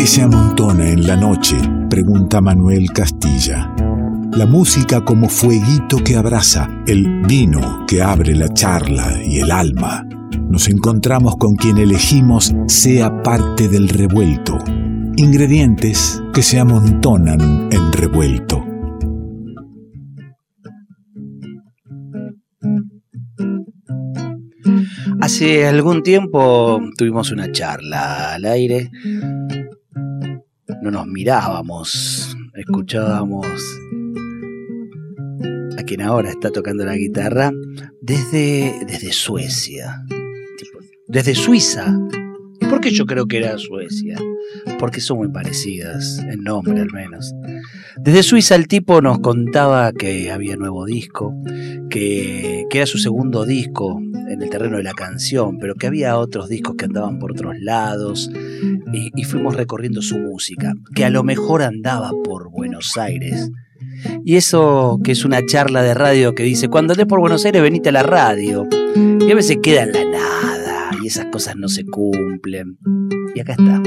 ¿Qué se amontona en la noche? pregunta Manuel Castilla. La música como fueguito que abraza, el vino que abre la charla y el alma. Nos encontramos con quien elegimos sea parte del revuelto. Ingredientes que se amontonan en revuelto. Hace algún tiempo tuvimos una charla al aire. No nos mirábamos, escuchábamos a quien ahora está tocando la guitarra desde, desde Suecia, desde Suiza. ¿Y por qué yo creo que era Suecia? Porque son muy parecidas, en nombre al menos. Desde Suiza el tipo nos contaba que había nuevo disco, que, que era su segundo disco en el terreno de la canción, pero que había otros discos que andaban por otros lados y, y fuimos recorriendo su música, que a lo mejor andaba por Buenos Aires. Y eso que es una charla de radio que dice, cuando andes por Buenos Aires venite a la radio. Y a veces queda en la nada y esas cosas no se cumplen. Y acá está.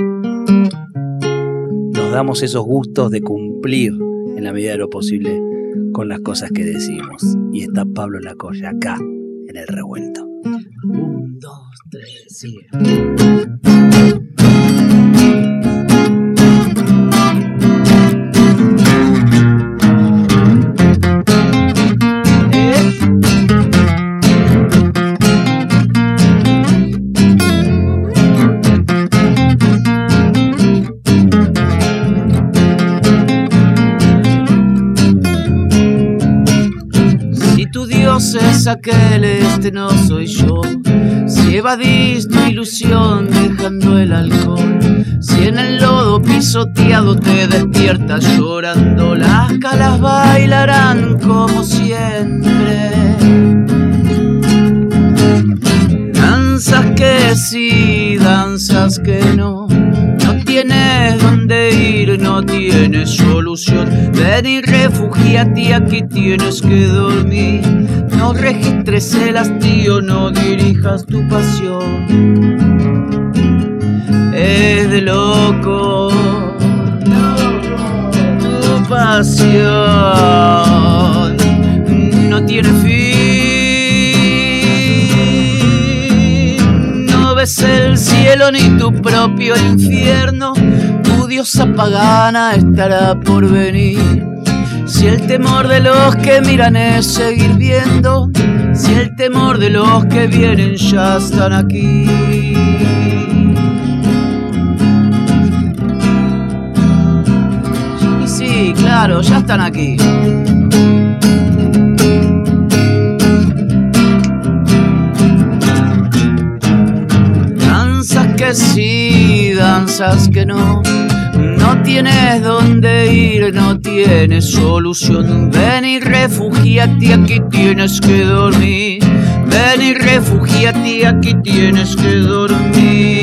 Nos damos esos gustos de cumplir en la medida de lo posible con las cosas que decimos. Y está Pablo Lacoya acá, en el revuelto. Un, dos, tres, sigue. Aquel, este no soy yo. Si evadís tu ilusión dejando el alcohol. Si en el lodo pisoteado te despiertas llorando, las calas bailarán como siempre. Danzas que sí, danzas que no. No tienes solución. Ven y refugiate, aquí tienes que dormir. No registres el hastío, no dirijas tu pasión. Es de loco tu pasión. No tiene fin. No ves el cielo ni tu propio infierno. Diosa pagana estará por venir. Si el temor de los que miran es seguir viendo, si el temor de los que vienen ya están aquí. Y sí, claro, ya están aquí. Danzas que sí, danzas que no. No tienes dónde ir, no tienes solución. Ven y refugiate, aquí tienes que dormir. Ven y refugiate, aquí tienes que dormir.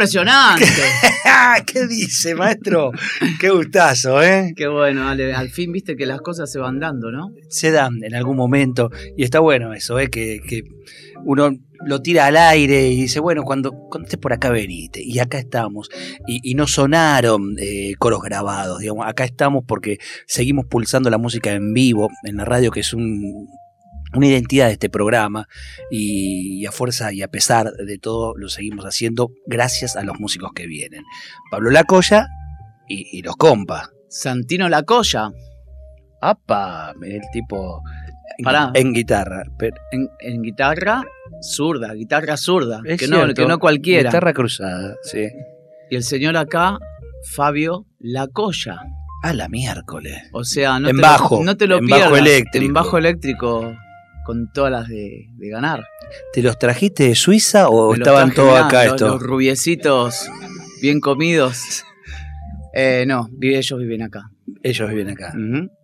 Impresionante. ¿Qué dice, maestro? Qué gustazo, ¿eh? Qué bueno, Ale. Al fin viste que las cosas se van dando, ¿no? Se dan en algún momento y está bueno eso, ¿eh? Que, que uno lo tira al aire y dice, bueno, cuando, cuando estés por acá venite. Y acá estamos. Y, y no sonaron eh, coros grabados, digamos. Acá estamos porque seguimos pulsando la música en vivo en la radio, que es un, una identidad de este programa y, a fuerza y a pesar de todo lo seguimos haciendo gracias a los músicos que vienen. Pablo Lacoya y, y los compas. Santino Lacoya. ¡Apa! El tipo en, Pará. en guitarra. Pero, En, en guitarra zurda, guitarra zurda, es que no, que no cualquiera. Guitarra cruzada, sí. Y el señor acá, Fabio Lacoya. A la miércoles. O sea, no En te bajo, lo, no te lo en pierdas. bajo eléctrico. En bajo eléctrico, con todas las de, de ganar. ¿Te los trajiste de Suiza o Me estaban todos acá estos? los rubiecitos bien comidos. Eh, no, ellos viven acá. Ellos viven acá.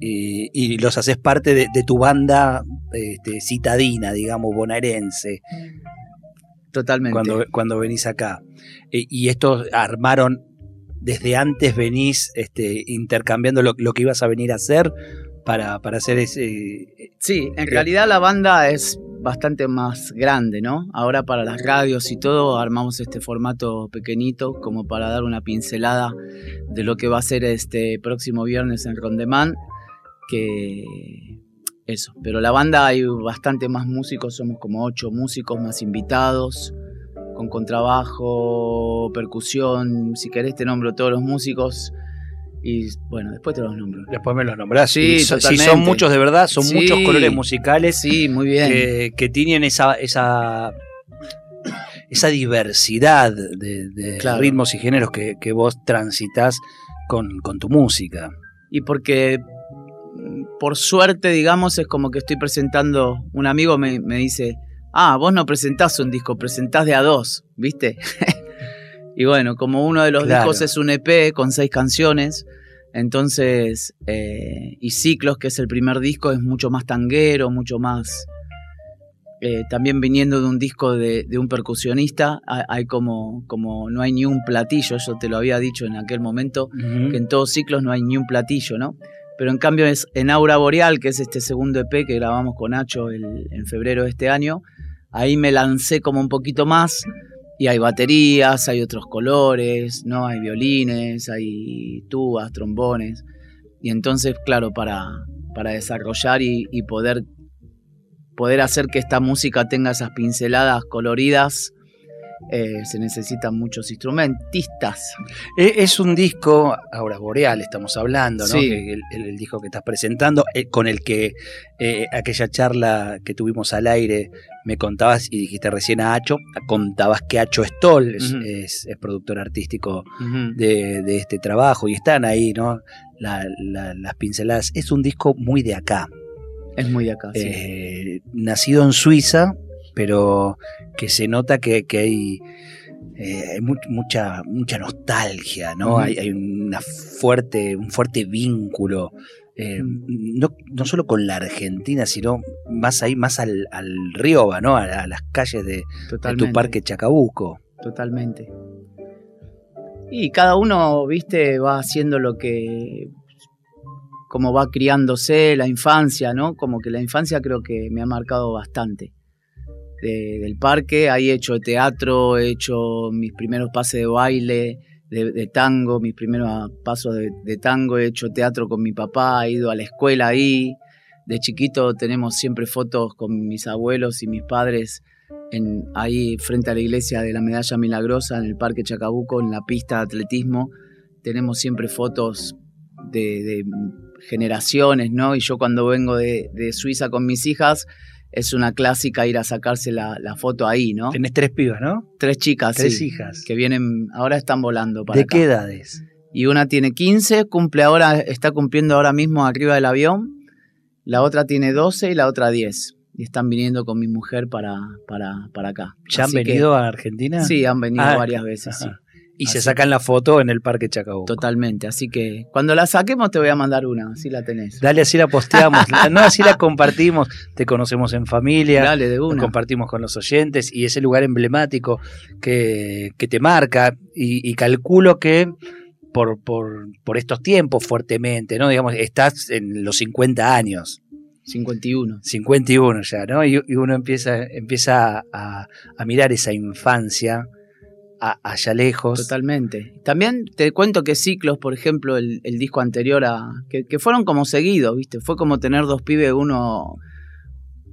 Y, y los haces parte de, de tu banda este, citadina, digamos, bonaerense. Totalmente. Cuando, cuando venís acá. Eh, y estos armaron, desde antes venís este, intercambiando lo, lo que ibas a venir a hacer para, para hacer ese... Sí, en realidad la banda es bastante más grande, ¿no? Ahora para las radios y todo armamos este formato pequeñito como para dar una pincelada de lo que va a ser este próximo viernes en Rondemán, que eso, pero la banda hay bastante más músicos, somos como ocho músicos más invitados, con contrabajo, percusión, si querés te nombro todos los músicos. Y bueno, después te los nombro. Después me los nombrás. Sí, totalmente. son muchos de verdad, son Sí. muchos colores musicales Sí, muy bien. que, que tienen esa, esa, esa diversidad de, de Claro. ritmos y géneros que, que vos transitas con, con tu música. Y porque, por suerte, digamos, es como que estoy presentando, un amigo me, me dice, ah, vos no presentás un disco, presentás de a dos, ¿viste? Y bueno, como uno de los Claro. discos es un EP con seis canciones, entonces, eh, y Ciclos, que es el primer disco, es mucho más tanguero, mucho más... eh, también viniendo de un disco de, de un percusionista, hay, hay como, como no hay ni un platillo, yo te lo había dicho en aquel momento, que en todos ciclos no hay ni un platillo, ¿no? Pero en cambio es en Aura Boreal, que es este segundo EP que grabamos con Nacho el- en febrero de este año, ahí me lancé como un poquito más y hay baterías, hay otros colores, ¿no? Hay violines, hay tubas, trombones. Y entonces, claro, para, para desarrollar y, poder, poder hacer que esta música tenga esas pinceladas coloridas, eh, se necesitan muchos instrumentistas. E- Es un disco, Aura Boreal estamos hablando, ¿no? Sí. El, el- el disco que estás presentando, eh, con el que eh, aquella charla que tuvimos al aire me contabas y dijiste recién a Acho, contabas que Acho Stoll es, Ujú. es- es productor artístico de, de este trabajo y están ahí, ¿no? La- la- las pinceladas. Es un disco muy de acá, Es muy de acá, sí. eh, nacido en Suiza, pero que se nota que, que hay, eh, hay mu- mucha, mucha nostalgia, ¿no? Hay, hay una fuerte, un fuerte vínculo. eh, no, no solo con la Argentina, sino más ahí, más al, al Rioba, ¿no? A, a las calles de, de tu parque Chacabuco. Totalmente. Y cada uno, viste, va haciendo lo que. como va criándose, la infancia, ¿no? Como que la infancia creo que me ha marcado bastante. De- del parque, ahí he hecho teatro, he hecho mis primeros pases de baile, de, de tango, mis primeros pasos de, de tango, he hecho teatro con mi papá, he ido a la escuela ahí. De chiquito tenemos siempre fotos con mis abuelos y mis padres en, ahí frente a la iglesia de la Medalla Milagrosa, en el Parque Chacabuco, en la pista de atletismo. Tenemos siempre fotos de, generaciones, ¿no? Y yo cuando vengo de Suiza con mis hijas, es una clásica ir a sacarse la, la foto ahí, ¿no? Tenés tres pibas, ¿no? Tres chicas, Tres sí, hijas. que vienen, ahora están volando para ¿De acá. qué edades? Y una tiene 15, cumple ahora, está cumpliendo ahora mismo arriba del avión. La otra tiene 12 y la otra 10. Y están viniendo con mi mujer para, para, para acá. ¿Ya han que- venido a Argentina? Sí, han venido Ah, varias veces, sí. Y se sacan la foto en el Parque Chacabuco. Totalmente. Así que cuando la saquemos te voy a mandar una, así la tenés. Dale, así la posteamos. no, así la compartimos. Te conocemos en familia. Dale de una. compartimos con los oyentes y ese lugar emblemático que, que te marca y, y calculo que por, por, por estos tiempos fuertemente, ¿no? Digamos, estás en los 50 años, 51. 51 ya, ¿no? Y, y uno empieza, empieza a, a mirar esa infancia a- allá lejos. Totalmente. También te cuento que Ciclos, por ejemplo, el, el disco anterior a. Que, que fueron como seguidos, ¿viste? Fue como tener dos pibes, uno.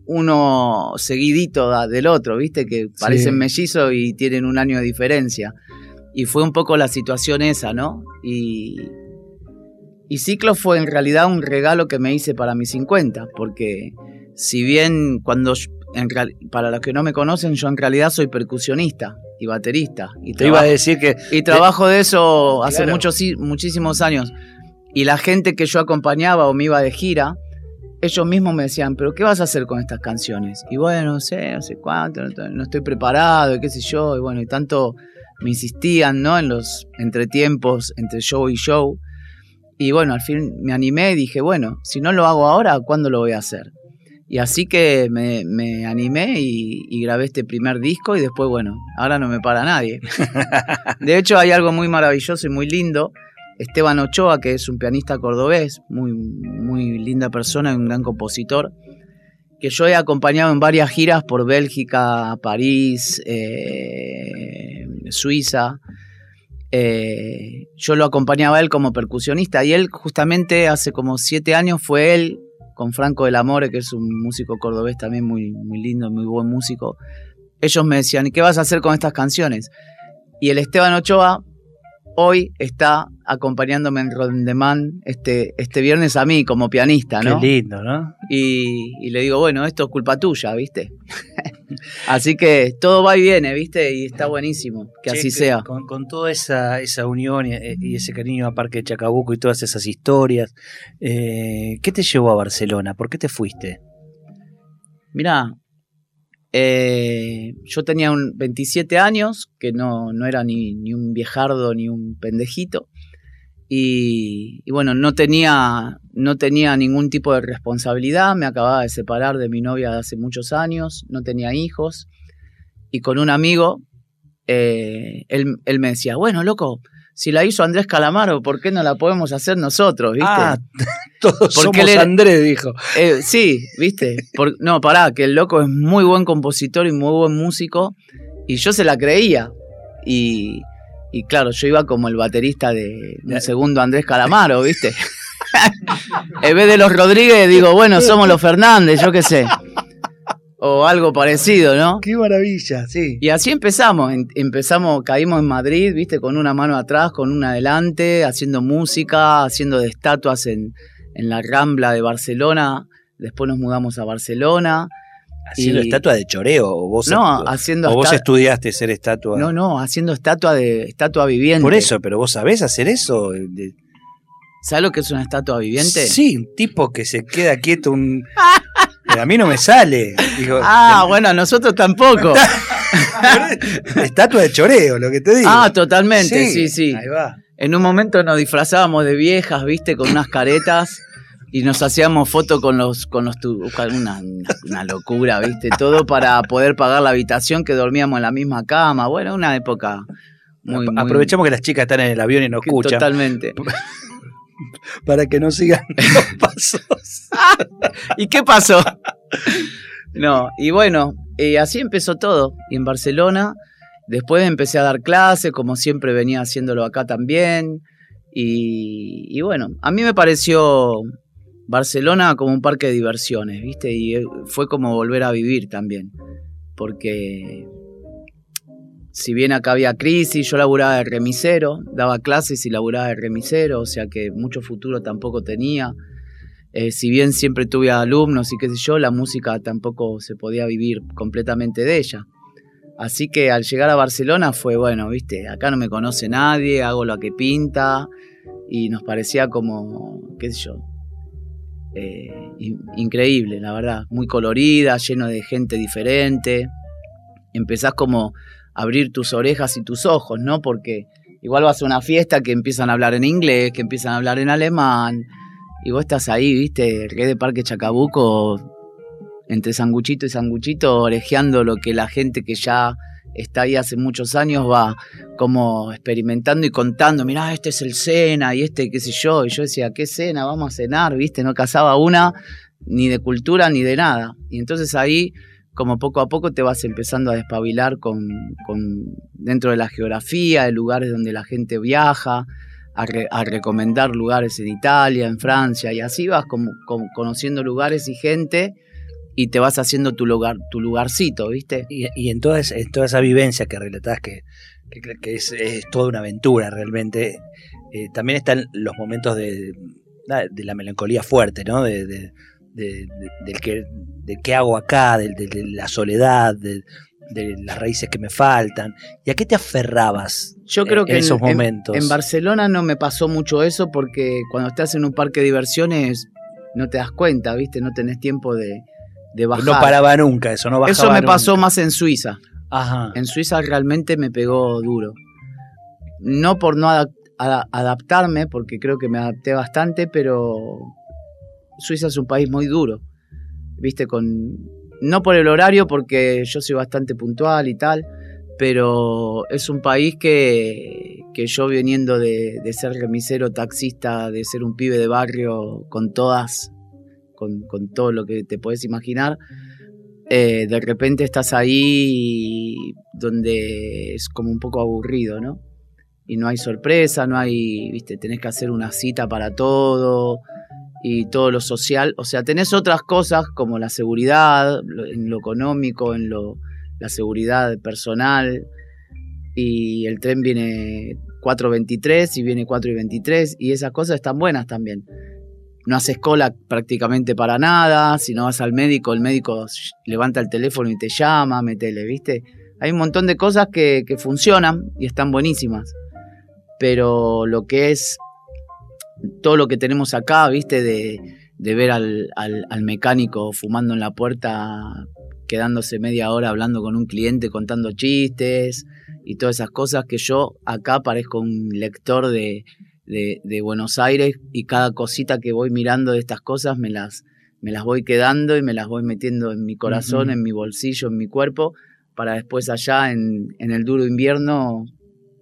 Uno seguidito da- del otro, ¿viste? Que parecen mellizos y tienen un año de diferencia. Y fue un poco la situación esa, ¿no? Y. Y Ciclos fue en realidad un regalo que me hice para mis 50, porque si bien cuando. Yo- en real- para los que no me conocen, yo en realidad soy percusionista y baterista. Y Te iba a trabajo- decir que y trabajo de eso hace muchos, muchísimos años. Y la gente que yo acompañaba o me iba de gira, ellos mismos me decían, pero ¿qué vas a hacer con estas canciones? Y bueno, no sé, no sé cuánto, no, no estoy preparado, y qué sé yo. Y bueno, y tanto me insistían, ¿no? En los entretiempos entre show y show. Y bueno, al fin me animé y dije, bueno, si no lo hago ahora, ¿cuándo lo voy a hacer? Y así que me, animé y, grabé este primer disco y después, bueno, ahora no me para nadie. De hecho, hay algo muy maravilloso y muy lindo. Esteban Ochoa, que es un pianista cordobés, muy, muy linda persona y un gran compositor, que yo he acompañado en varias giras por Bélgica, París, eh, Suiza. Eh, yo lo acompañaba a él como percusionista y él justamente hace como siete años fue él con Franco del Amore, que es un músico cordobés también muy, muy lindo, muy buen músico. Ellos me decían, ¿y qué vas a hacer con estas canciones? Y el Esteban Ochoa hoy está acompañándome en Rondemán este, este viernes a mí como pianista, ¿no? Qué lindo, ¿no? Y, le digo, bueno, esto es culpa tuya, ¿viste? así que todo va y viene, ¿viste? Y está buenísimo que así sea. Con, toda esa, esa unión y, ese cariño a Parque de Chacabuco y todas esas historias, eh, ¿qué te llevó a Barcelona? ¿Por qué te fuiste? Mira, eh, yo tenía un 27 años, que no, no era ni, ni, un viejardo ni un pendejito. Y, bueno, no tenía, no tenía ningún tipo de responsabilidad, me acababa de separar de mi novia de hace muchos años, no tenía hijos. Y con un amigo, eh, él, él me decía, bueno, loco, si la hizo Andrés Calamaro, ¿por qué no la podemos hacer nosotros? ¿viste? Ah, todos Porque somos Andrés, dijo. Eh, sí, ¿viste? no, pará, que el loco es muy buen compositor y muy buen músico. Y yo se la creía. Y, claro, yo iba como el baterista de un segundo Andrés Calamaro, ¿viste? en vez de los Rodríguez, digo, bueno, somos los Fernández, yo qué sé o algo parecido, ¿no? Qué maravilla, sí. Y así empezamos, empezamos, caímos en Madrid, viste, con una mano atrás, con una adelante, haciendo música, haciendo de estatuas en, en la Rambla de Barcelona, después nos mudamos a Barcelona. ¿Haciendo estatua de choreo? ¿O vos, no, haciendo ¿o vos estudiaste ser estatua? No, no, haciendo estatua de estatua viviente. Por eso, pero vos sabés hacer eso. ¿Sabes lo que es una estatua viviente? Sí, un tipo que se queda quieto un... a mí no me sale. ah, bueno, a nosotros tampoco. Estatua de choreo, lo que te digo. Ah, totalmente, sí, sí. Ahí va. En un momento nos disfrazábamos de viejas, viste, con unas caretas y nos hacíamos fotos con los con los una, una, locura, viste, todo para poder pagar la habitación que dormíamos en la misma cama. Bueno, una época muy, aprovechamos que las chicas están en el avión y nos escuchan. Totalmente. para que no sigan los pasos. ¿Y qué pasó? No, y bueno, y así empezó todo. Y en Barcelona, después empecé a dar clases, como siempre venía haciéndolo acá también. Y, bueno, a mí me pareció Barcelona como un parque de diversiones, ¿viste? Y fue como volver a vivir también. Porque si bien acá había crisis, yo laburaba de remisero, daba clases y laburaba de remisero, o sea que mucho futuro tampoco tenía. Eh, si bien siempre tuve alumnos y qué sé yo, la música tampoco se podía vivir completamente de ella. Así que al llegar a Barcelona fue, bueno, viste, acá no me conoce nadie, hago lo que pinta y nos parecía como, qué sé yo, eh, increíble, la verdad, muy colorida, lleno de gente diferente. Empezás como abrir tus orejas y tus ojos, ¿no? Porque igual vas a una fiesta que empiezan a hablar en inglés, que empiezan a hablar en alemán, y vos estás ahí, viste, rey de Parque Chacabuco, entre sanguchito y sanguchito, orejeando lo que la gente que ya está ahí hace muchos años va como experimentando y contando, mirá, este es el cena y este qué sé yo, y yo decía, ¿qué cena? Vamos a cenar, viste, no casaba una ni de cultura ni de nada. Y entonces ahí como poco a poco te vas empezando a despabilar con, dentro de la geografía, de lugares donde la gente viaja, a, recomendar lugares en Italia, en Francia, y así vas conociendo lugares y gente y te vas haciendo tu lugar, tu lugarcito, ¿viste? Y, en, toda esa, toda esa vivencia que relatás, que, que, es, toda una aventura realmente, eh, también están los momentos de, de la melancolía fuerte, ¿no? de de, del que, de qué hago acá, de, la soledad, de, las raíces que me faltan. ¿Y a qué te aferrabas Yo creo que en esos momentos? En, Barcelona no me pasó mucho eso porque cuando estás en un parque de diversiones no te das cuenta, ¿viste? No tenés tiempo de, de bajar. No paraba nunca eso, no bajaba Eso me pasó más en Suiza. Ajá. En Suiza realmente me pegó duro. No por no adaptarme, porque creo que me adapté bastante, pero Suiza es un país muy duro. viste, con... No por el horario, porque yo soy bastante puntual y tal, pero es un país que, que yo viniendo de, de, ser remisero, taxista, de ser un pibe de barrio con todas, con, con todo lo que te puedes imaginar, eh, de repente estás ahí donde es como un poco aburrido, ¿no? Y no hay sorpresa, no hay, viste, tenés que hacer una cita para todo y todo lo social. O sea, tenés otras cosas como la seguridad, en lo económico, en lo, la seguridad personal. Y el tren viene 4.23 y viene 4.23 y esas cosas están buenas también no haces cola prácticamente para nada, si no vas al médico, el médico levanta el teléfono y te llama, metele, ¿viste? Hay un montón de cosas que, funcionan y están buenísimas, pero lo que es todo lo que tenemos acá, ¿viste? De, ver al, al, mecánico fumando en la puerta, quedándose media hora hablando con un cliente, contando chistes y todas esas cosas que yo acá parezco un lector de de, Buenos Aires y cada cosita que voy mirando de estas cosas me las, me las voy quedando y me las voy metiendo en mi corazón, en mi bolsillo, en mi cuerpo, para después allá en, en, el duro invierno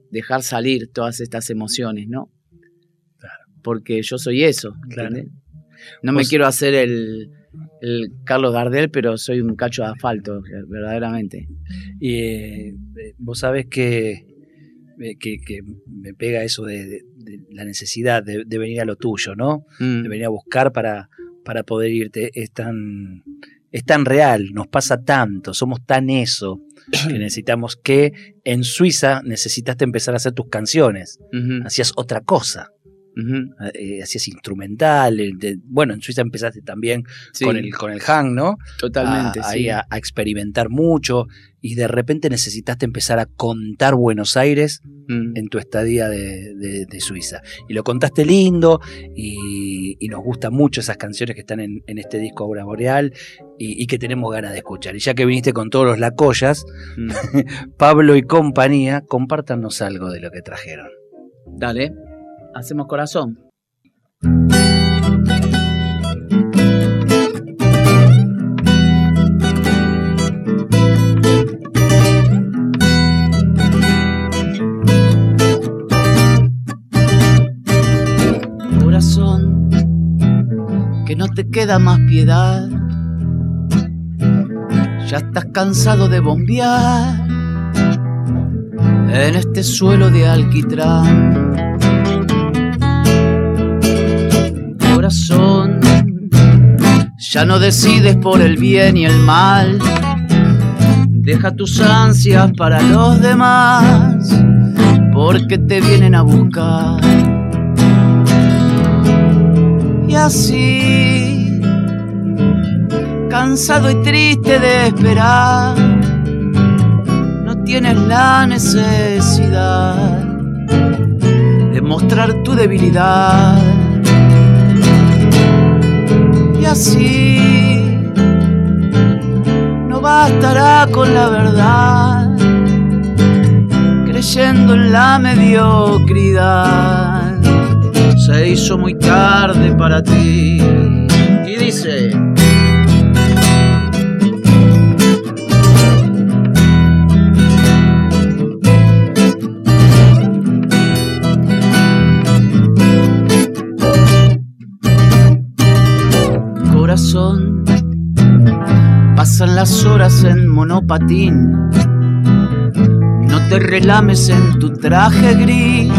dejar salir todas estas emociones, ¿no? Porque yo soy eso, No me quiero hacer el, el Carlos Gardel, pero soy un cacho de asfalto, verdaderamente. Y eh, vos sabés que, que, me pega eso de, la necesidad de, venir a lo tuyo, ¿no? Mm. De venir a buscar para, para poder irte. Es tan, es tan real, nos pasa tanto, somos tan eso, que necesitamos que en Suiza necesitaste empezar a hacer tus canciones. Hacías otra cosa. Eh, hacías instrumental, bueno, en Suiza empezaste también con, el, con el hang, ¿no? Totalmente, Ahí a, experimentar mucho y de repente necesitaste empezar a contar Buenos Aires mm. en tu estadía de, Suiza. Y lo contaste lindo y, nos gustan mucho esas canciones que están en, este disco Aura Boreal y, que tenemos ganas de escuchar. Y ya que viniste con todos los lacoyas, mm. Pablo y compañía, compártanos algo de lo que trajeron. Dale hacemos corazón. Corazón, que no te queda más piedad. Ya estás cansado de bombear en este suelo de alquitrán Ya no decides por el bien y el mal. Deja tus ansias para los demás, porque te vienen a buscar. Y así, cansado y triste de esperar, no tienes la necesidad de mostrar tu debilidad así no bastará con la verdad, creyendo en la mediocridad. Se hizo muy tarde para ti. Y dice... las horas en monopatín. No te relames en tu traje gris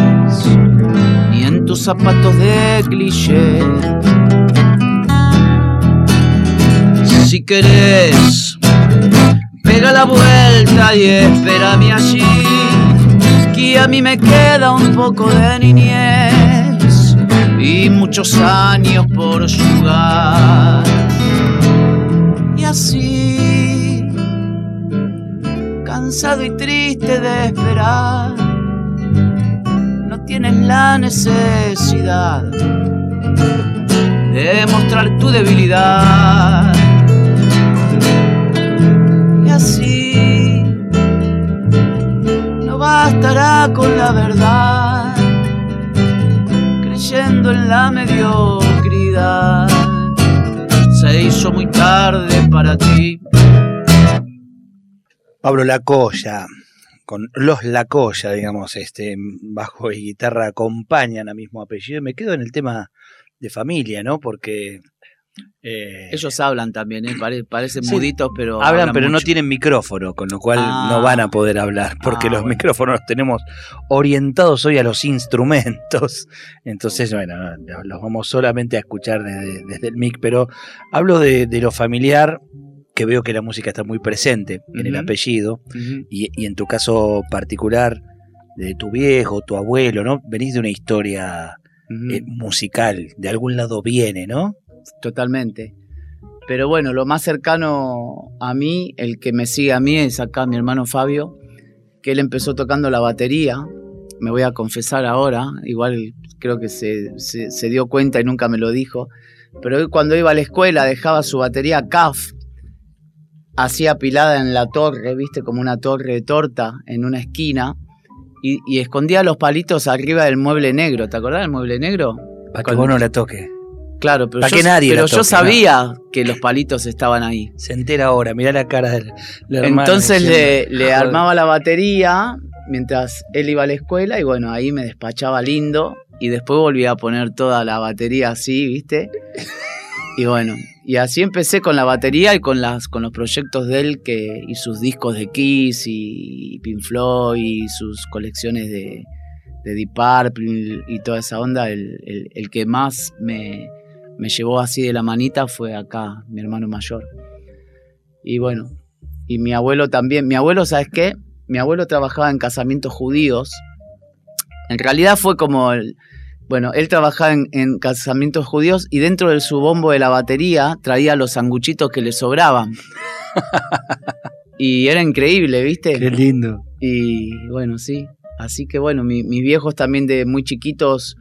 ni en tus zapatos de cliché. Si querés, pega la vuelta y espérame allí, que a mí me queda un poco de niñez y muchos años por jugar así, cansado y triste de esperar, no tienes la necesidad de mostrar tu debilidad. Y así, no bastará con la verdad, creyendo en la mediocridad se hizo muy tarde para ti. Pablo Lacoya, con los Lacoya, digamos, este, bajo y guitarra acompañan a mismo apellido. Me quedo en el tema de familia, ¿no? Porque eh, Ellos hablan también, ¿eh? parecen muditos, pero. Hablan, pero no tienen micrófono, con lo cual no van a ah. poder hablar, porque ah, los micrófonos los tenemos orientados hoy a los instrumentos. Entonces, bueno, los vamos solamente a escuchar desde, el mic, pero hablo de, lo familiar, que veo que la música está muy presente en el apellido, y, en tu caso particular, de tu viejo, tu abuelo, ¿no? Venís de una historia eh, musical, de algún lado viene, ¿no? totalmente. Pero bueno, lo más cercano a mí, el que me sigue a mí, es acá mi hermano Fabio, que él empezó tocando la batería. Me voy a confesar ahora, igual creo que se, se, dio cuenta y nunca me lo dijo. Pero él cuando iba a la escuela dejaba su batería CAF, hacía pilada en la torre, viste, como una torre de torta en una esquina, y, escondía los palitos arriba del mueble negro. ¿Te acordás del mueble negro? Para que vos no le toque. Claro, pero, yo, pero yo sabía que los palitos estaban ahí. Se entera ahora, mirá la cara del, Entonces le, le armaba la batería mientras él iba a la escuela y bueno, ahí me despachaba lindo y después volvía a poner toda la batería así, ¿viste? Y bueno, y así empecé con la batería y con, las, con los proyectos de él que, y sus discos de Kiss y, Floyd y sus colecciones de, de Deep Purple y toda esa onda, el, el que más me, me llevó así de la manita fue acá, mi hermano mayor. Y bueno, y mi abuelo también. Mi abuelo, ¿sabes qué? Mi abuelo trabajaba en casamientos judíos. En realidad fue como el, bueno, él trabajaba en, casamientos judíos y dentro de su bombo de la batería traía los sanguchitos que le sobraban. y era increíble, ¿viste? Qué lindo. Y bueno, sí. Así que bueno, mis viejos también de muy chiquitos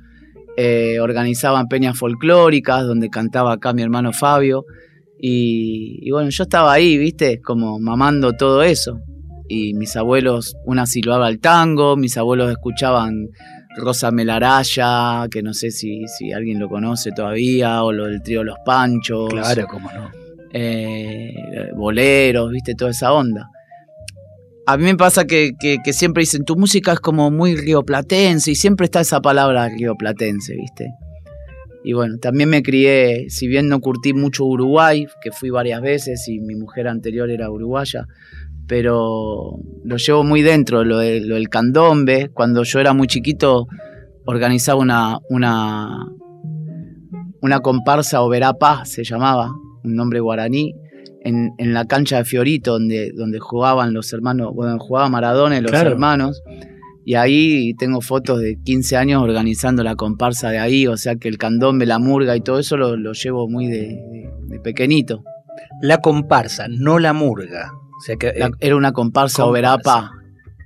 eh, organizaban peñas folclóricas donde cantaba acá mi hermano Fabio. Y, bueno, yo estaba ahí, viste, como mamando todo eso. Y mis abuelos, una silbaba al tango, mis abuelos escuchaban Rosa Melaraya, que no sé si, si alguien lo conoce todavía, o lo del trío Los Panchos. Claro, cómo no. Eh, boleros, viste, toda esa onda a mí me pasa que, siempre dicen, tu música es como muy rioplatense y siempre está esa palabra rioplatense, ¿viste? Y bueno, también me crié, si bien no curtí mucho Uruguay, que fui varias veces y mi mujer anterior era uruguaya, pero lo llevo muy dentro, lo, del candombe. Cuando yo era muy chiquito organizaba una, una, una comparsa Oberapa, se llamaba, un nombre guaraní, en, en, la cancha de Fiorito, donde, donde jugaban los hermanos, bueno, jugaba Maradona y los hermanos. Y ahí tengo fotos de 15 años organizando la comparsa de ahí, o sea que el candombe, la murga y todo eso lo, llevo muy de, pequeñito. La comparsa, no la murga. O sea que, eh, era una comparsa, Oberapa,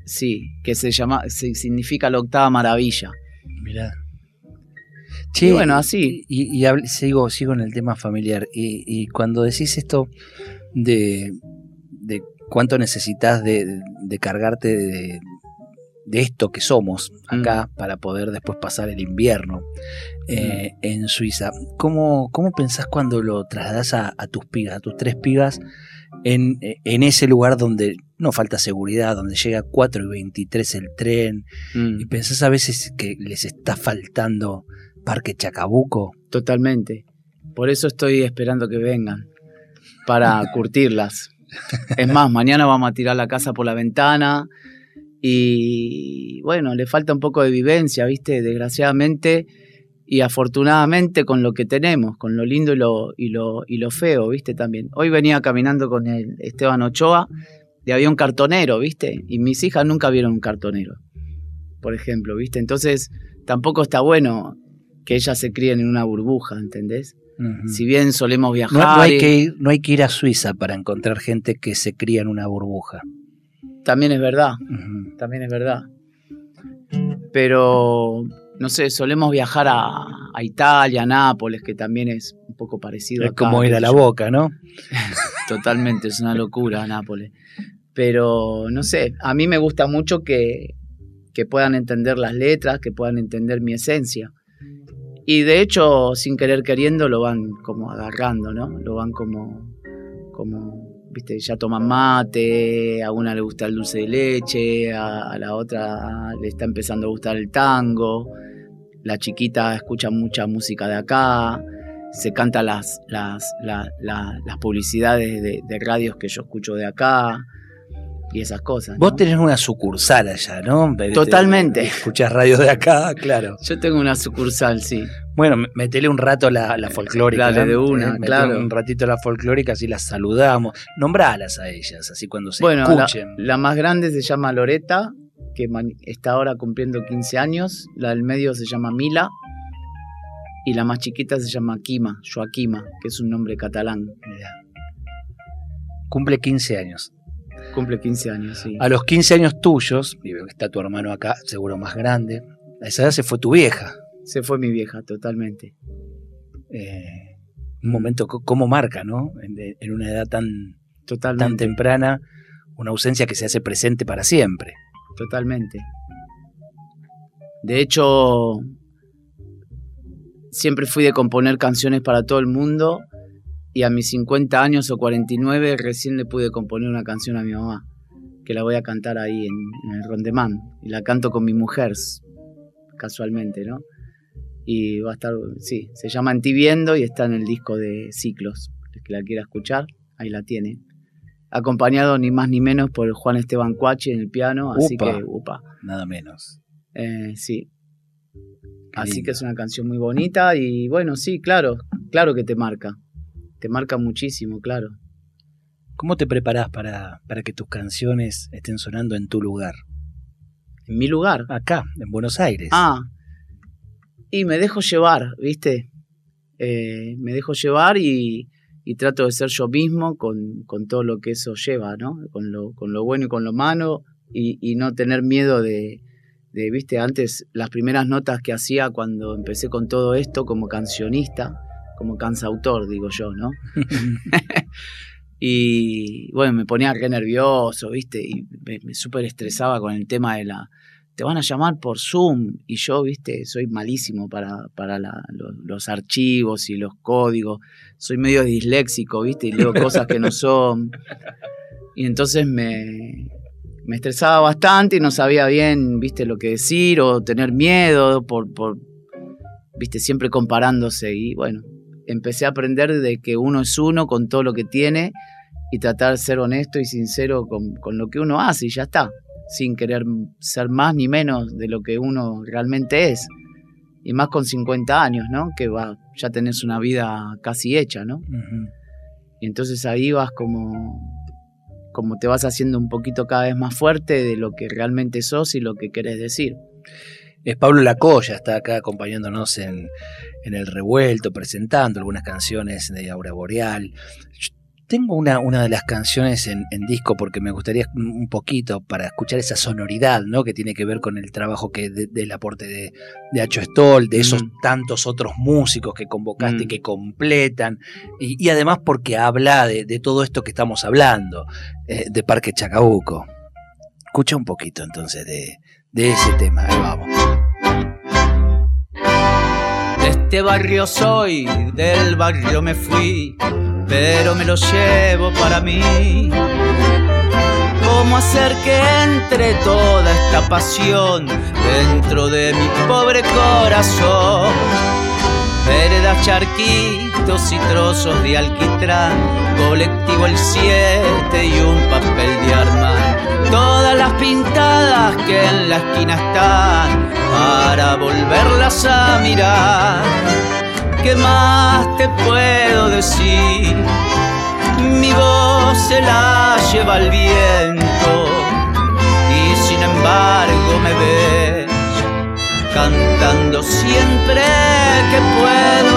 sí, que se llama, significa la octava maravilla. Mirá. Sí, bueno, así. Y, sigo, sigo en el tema familiar. Y, cuando decís esto de, cuánto necesitas de, cargarte de, esto que somos acá mm. para poder después pasar el invierno eh, mm. en Suiza, ¿cómo, ¿cómo, pensás cuando lo trasladas a, tus pibas, a tus tres pibas, en, en, ese lugar donde no falta seguridad, donde llega 4 y 23 el tren, mm. y pensás a veces que les está faltando Parque Chacabuco. Totalmente. Por eso estoy esperando que vengan, para curtirlas. Es más, mañana vamos a tirar la casa por la ventana y bueno, le falta un poco de vivencia, ¿viste? Desgraciadamente y afortunadamente con lo que tenemos, con lo lindo y lo, y lo, y lo feo, ¿viste? También. Hoy venía caminando con el Esteban Ochoa y había un cartonero, ¿viste? Y mis hijas nunca vieron un cartonero, por ejemplo, ¿viste? Entonces tampoco está bueno que ellas se críen en una burbuja, ¿entendés? Si bien solemos viajar. No, hay que ir, no hay que ir a Suiza para encontrar gente que se cría en una burbuja. También es verdad, también es verdad. Pero, no sé, solemos viajar a, Italia, a Nápoles, que también es un poco parecido. Es como ir a la boca, ¿no? Totalmente, es una locura Nápoles. Pero, no sé, a mí me gusta mucho que, que puedan entender las letras, que puedan entender mi esencia Y de hecho, sin querer queriendo, lo van como agarrando, ¿no? Lo van como, como ya toman mate, a una le gusta el dulce de leche, a, la otra le está empezando a gustar el tango, la chiquita escucha mucha música de acá, se canta las, las, las publicidades de, de, radios que yo escucho de acá y esas cosas. Vos tenés una sucursal allá, ¿no? Totalmente. Escuchás radios de acá, claro. Yo tengo una sucursal, sí. Bueno, metele un rato la, la folclórica. Dale de una, claro. Un ratito la folclórica, así las saludamos. Nombralas a ellas, así cuando se bueno, escuchen. La, la más grande se llama Loreta, que está ahora cumpliendo 15 años. La del medio se llama Mila. Y la más chiquita se llama Kima, Joaquima, que es un nombre catalán. Cumple 15 años. Cumple 15 años, sí. A los 15 años tuyos, y veo que está tu hermano acá, seguro más grande, a esa edad se fue tu vieja. Se fue mi vieja, totalmente. Eh, un momento, ¿cómo marca, no? En, una edad tan, tan temprana, una ausencia que se hace presente para siempre. Totalmente. De hecho, siempre fui de componer canciones para todo el mundo y a mis 50 años o 49 recién le pude componer una canción a mi mamá, que la voy a cantar ahí en, el Rondemán. Y la canto con mi mujer, casualmente, ¿no? Y va a estar, sí, se llama Antiviendo y está en el disco de Ciclos. El que la quiera escuchar, ahí la tiene. Acompañado ni más ni menos por Juan Esteban Cuachi en el piano, así que, upa. Nada menos. Eh, sí, Así que es una canción muy bonita y bueno, sí, claro, claro que te marca. Te marca muchísimo, claro. ¿Cómo te preparás para, para que tus canciones estén sonando en tu lugar? ¿En mi lugar? Acá, en Buenos Aires. Ah, y me dejo llevar, ¿viste? Eh, me dejo llevar y, y, trato de ser yo mismo con, con, todo lo que eso lleva, ¿no? Con lo, con lo bueno y con lo malo y, y no tener miedo de, viste, antes las primeras notas que hacía cuando empecé con todo esto como cancionista, como cansautor, digo yo, ¿no? y bueno, me ponía re nervioso, viste, y me, súper estresaba con el tema de la... Te van a llamar por Zoom y yo, viste, soy malísimo para, para los, archivos y los códigos. Soy medio disléxico, viste, y leo cosas que no son. Y entonces me, me estresaba bastante y no sabía bien, viste, lo que decir o tener miedo por, por, viste, siempre comparándose. Y bueno, empecé a aprender de que uno es uno con todo lo que tiene y tratar de ser honesto y sincero con, con lo que uno hace y ya está, sin querer ser más ni menos de lo que uno realmente es. Y más con 50 años, ¿no? Que va, ya tenés una vida casi hecha, ¿no? Y entonces ahí vas como como te vas haciendo un poquito cada vez más fuerte de lo que realmente sos y lo que querés decir. Es Pablo Lacoya, está acá acompañándonos en, El Revuelto, presentando algunas canciones de Aura Boreal. Tengo una, una de las canciones en, disco porque me gustaría un poquito para escuchar esa sonoridad, ¿no? Que tiene que ver con el trabajo que del aporte de, de Hacho Stoll, de esos mm. tantos otros músicos que convocaste y mm. que completan, y, además porque habla de, todo esto que estamos hablando, eh, de Parque Chacabuco. Escucha un poquito entonces de, de ese tema, ahí vamos. Este barrio soy, del barrio me fui pero me lo llevo para mí. ¿Cómo hacer que entre toda esta pasión dentro de mi pobre corazón? Veredas, charquitos y trozos de alquitrán, colectivo el 7 y un papel de armar. Todas las pintadas que en la esquina están para volverlas a mirar ¿qué más te puedo decir? Mi voz se la lleva el viento y sin embargo me ves cantando siempre que puedo.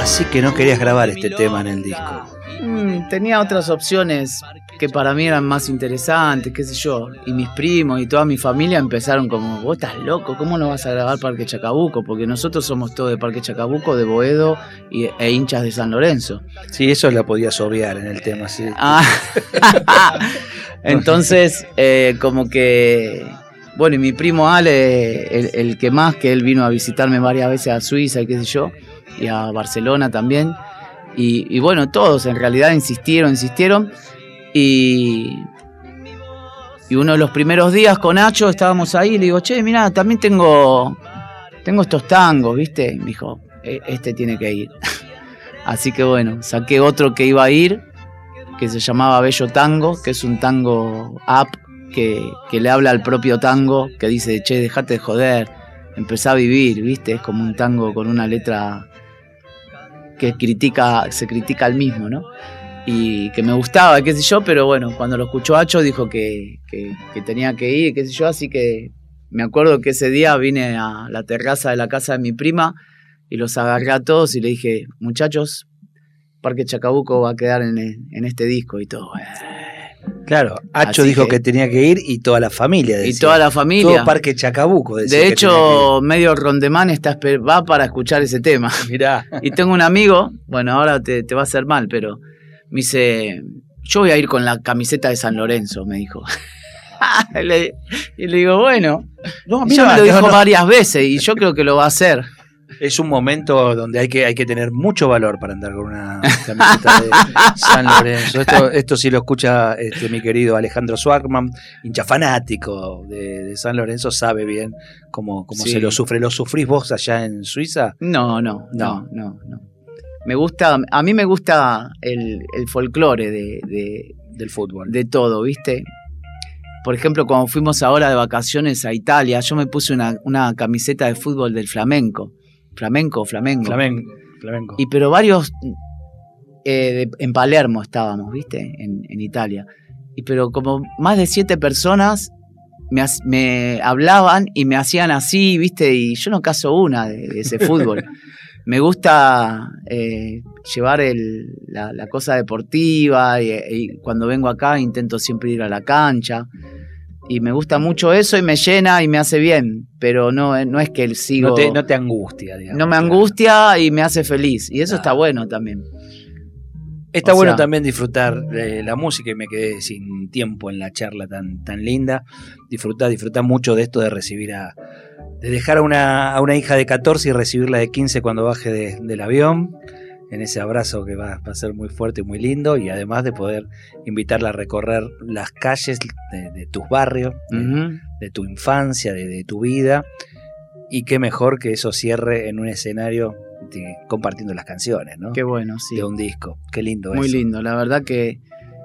Así que no querías grabar este tema en el disco. Mm, tenía otras opciones que para mí eran más interesantes, qué sé yo. Y mis primos y toda mi familia empezaron como, vos estás loco, ¿cómo no vas a grabar Parque Chacabuco? Porque nosotros somos todos de Parque Chacabuco, de Boedo y, e hinchas de San Lorenzo. Sí, eso la podías obviar en el tema, sí. Ah. Entonces, eh, como que Bueno, y mi primo Ale, el, que más, que él vino a visitarme varias veces a Suiza y qué sé yo, y a Barcelona también. Y, bueno, todos en realidad insistieron, insistieron. Y, y uno de los primeros días con Nacho estábamos ahí y le digo, che, mira, también tengo, tengo estos tangos, ¿viste? Y me dijo, "E- este tiene que ir. Así que bueno, saqué otro que iba a ir, que se llamaba Bello Tango, que es un tango app que, le habla al propio tango, que dice, che, dejate de joder, empezá a vivir, ¿viste? Es como un tango con una letra que critica, se critica al mismo, ¿no? Y que me gustaba, qué sé yo, pero bueno, cuando lo escuchó Hacho dijo que, que- que tenía que ir, qué sé yo, así que me acuerdo que ese día vine a la terraza de la casa de mi prima y los agarré a todos y le dije, muchachos, Parque Chacabuco va a quedar en, en este disco y todo. Claro, Hacho Así dijo que- que, tenía que ir y toda la familia. Y decía. toda la familia. Todo Parque Chacabuco. decía De que hecho, medio Rondemán está, va para escuchar ese tema. Mirá. Y tengo un amigo, bueno, ahora te, te va a hacer mal, pero me dice, yo voy a ir con la camiseta de San Lorenzo, me dijo. y, le, y digo, bueno, No, ya me lo no, dijo no. varias veces y yo creo que lo va a hacer. Es un momento donde hay que, hay que tener mucho valor para andar con una camiseta de San Lorenzo. Esto, esto sí lo escucha este, mi querido Alejandro Swartman, hincha fanático de, de San Lorenzo, sabe bien cómo, cómo Sí. se lo sufre. ¿Lo sufrís vos allá en Suiza? No, no, no, no, no. Me gusta, a mí me gusta el, el folclore de, de, Del fútbol. de todo, ¿viste? Por ejemplo, cuando fuimos ahora de vacaciones a Italia, yo me puse una, una camiseta de fútbol del flamenco. Flamenco, flamenco. Flamenco. flamenco. Y pero varios eh, de- en Palermo estábamos, ¿viste? En, en Italia. Y pero como más de siete personas me, me hablaban y me hacían así, ¿viste? Y yo no caso una de, de ese fútbol. me gusta eh, llevar el- la, la cosa deportiva y, y cuando vengo acá intento siempre ir a la cancha. Y me gusta mucho eso y me llena y me hace bien, pero no, no es que sigo... no, te, no te angustia, digamos. No me claro. angustia y me hace feliz. Y eso Claro. está bueno también. Está O bueno sea- también disfrutar de la música y me quedé sin tiempo en la charla tan, tan linda. Disfrutar, disfrutar mucho de esto de recibir a. de dejar a una, a una hija de 14 y recibirla de 15 cuando baje de- del avión. En ese abrazo que va, va a ser muy fuerte y muy lindo. Y además de poder invitarla a recorrer las calles de, de tus barrios, de, tu infancia, de, de tu vida. Y qué mejor que eso cierre en un escenario de- compartiendo las canciones, ¿no? Qué bueno, sí. de un disco. Qué lindo Muy eso. lindo. La verdad que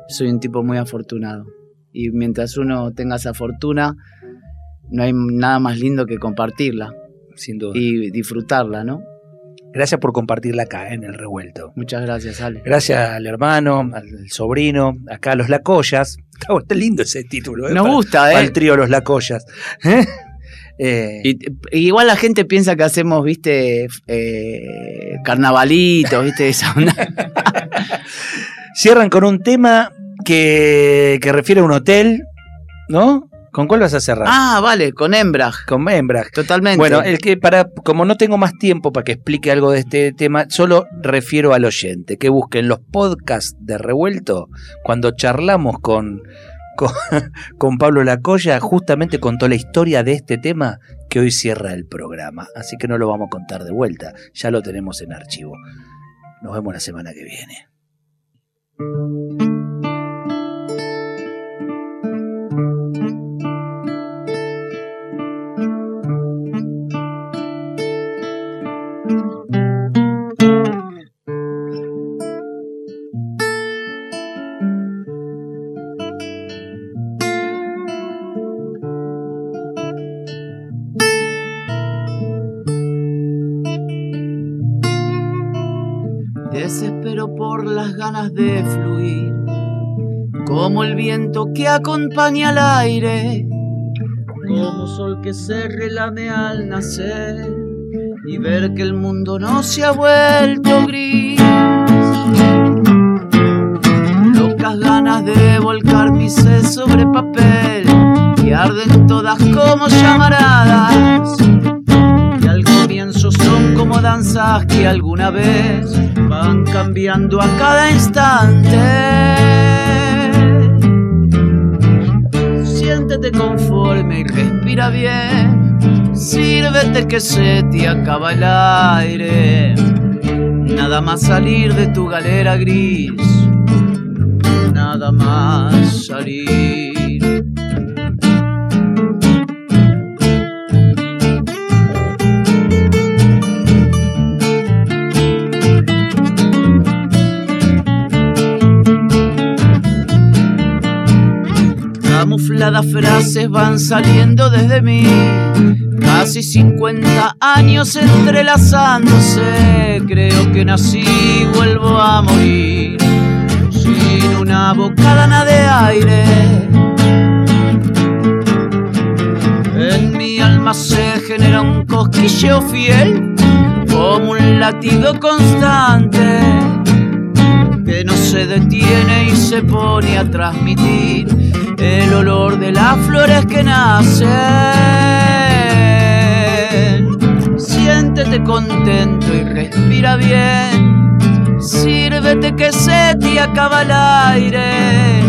soy un tipo muy afortunado. Y mientras uno tenga esa fortuna, no hay nada más lindo que compartirla Sin duda. y disfrutarla, ¿no? Gracias por compartirla acá en el revuelto. Muchas gracias, Ale. Gracias al hermano, al sobrino, acá a los Lacoyas. Está, está lindo ese título. ¿eh? Nos Para- gusta, ¿eh? el trío Los Lacoyas. ¿Eh? Eh, y igual la gente piensa que hacemos, viste, eh, carnavalitos, viste, esa onda. cierran con un tema que, que refiere a un hotel, ¿no? ¿Con cuál vas a cerrar? Ah, vale, con Embrag. Con Membrag. Totalmente. Bueno, el que para, como no tengo más tiempo para que explique algo de este tema, solo refiero al oyente, que busquen los podcasts de Revuelto, cuando charlamos con, con, con Pablo Lacoya, justamente contó la historia de este tema que hoy cierra el programa. Así que no lo vamos a contar de vuelta, ya lo tenemos en archivo. Nos vemos la semana que viene. Viento que acompaña al aire, como sol que se relame al nacer y ver que el mundo no se ha vuelto gris. Locas ganas de volcar mis sed sobre papel y arden todas como llamaradas. Y al comienzo son como danzas que alguna vez van cambiando a cada instante. Siéntete conforme y respira bien. Sírvete que se te acaba el aire. Nada más salir de tu galera gris. Nada más salir. Camufladas frases van saliendo desde mí, casi 50 años entrelazándose. Creo que nací y vuelvo a morir sin una bocadana de aire. En mi alma se genera un cosquilleo fiel, como un latido constante que no se detiene y se pone a transmitir el olor de las flores que nacen. Siéntete contento y respira bien. Sírvete que se te acaba el aire.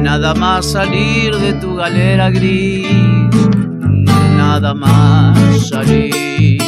Nada más salir de tu galera gris. Nada más salir.